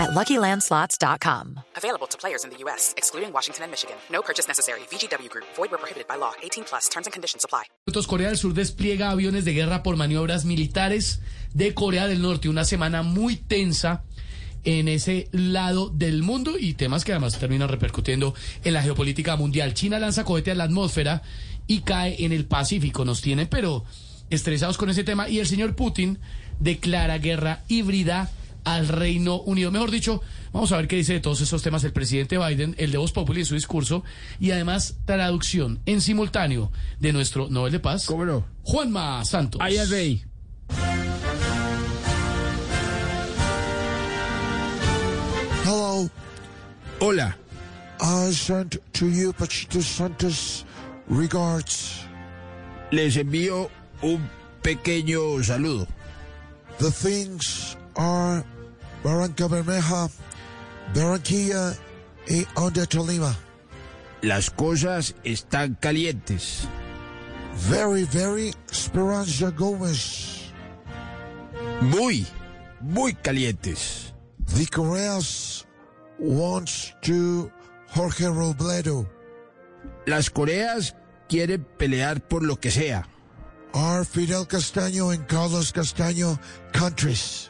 at LuckyLandSlots.com. Available to players in the U.S., excluding Washington and Michigan. No purchase necessary. VGW Group. Void where prohibited by law. 18 plus. Terms and conditions apply. Corea del Sur despliega aviones de guerra por maniobras militares de Corea del Norte. Una semana muy tensa en ese lado del mundo y temas que además terminan repercutiendo en la geopolítica mundial. China lanza cohete a la atmósfera y cae en el Pacífico. Nos tienen, pero estresados con ese tema. Y el señor Putin declara guerra híbrida al Reino Unido. Mejor dicho, vamos a ver qué dice de todos esos temas el presidente Biden, el de Voz Populi en su discurso, y además traducción en simultáneo de nuestro Nobel de Paz. ¿Cómo no? Juanma Santos. Ahí al rey. Hello, Hola. I sent to you Pachito Santos regards. Les envío un pequeño saludo. The things are Barranca Bermeja, Barranquilla y Onda Tolima. Las cosas están calientes. Very, very Speranza Gomez. Muy, muy calientes. The Koreas wants to Jorge Robledo. Las Coreas quieren pelear por lo que sea. Are Fidel Castaño and Carlos Castaño countries.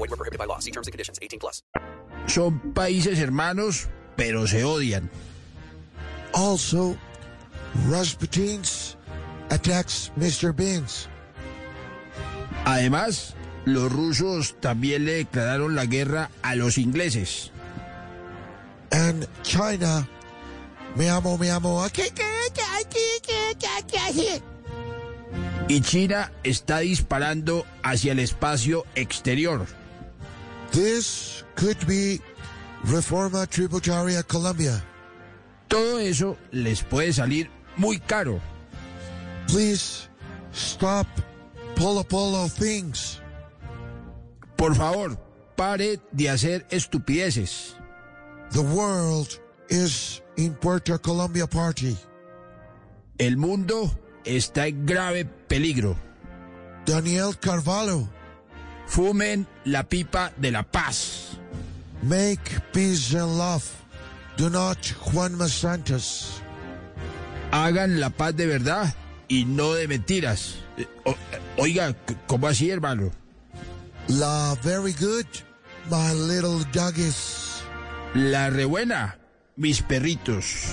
Group. Void were prohibited by law. See terms and conditions. 18 plus. Son países hermanos, pero se odian. Also, Rasputin's attacks Mr. Beans. Además, los rusos también le declararon la guerra a los ingleses. And China, me amo, me amo. Y China está disparando hacia el espacio exterior. This could be Reforma Tributaria Colombia. Todo eso les puede salir muy caro. Please stop Polo Polo things. Por favor, pare de hacer estupideces. The world is in Puerto Colombia party. El mundo está en grave peligro. Daniel Carvalho, Fumen la pipa de la paz. make peace and love. Do not Juanma Santos. Hagan la paz de verdad y no de mentiras. Eh, o- Oiga, ¿cómo así, hermano? La very good, my little doggies. La rebuena, mis perritos.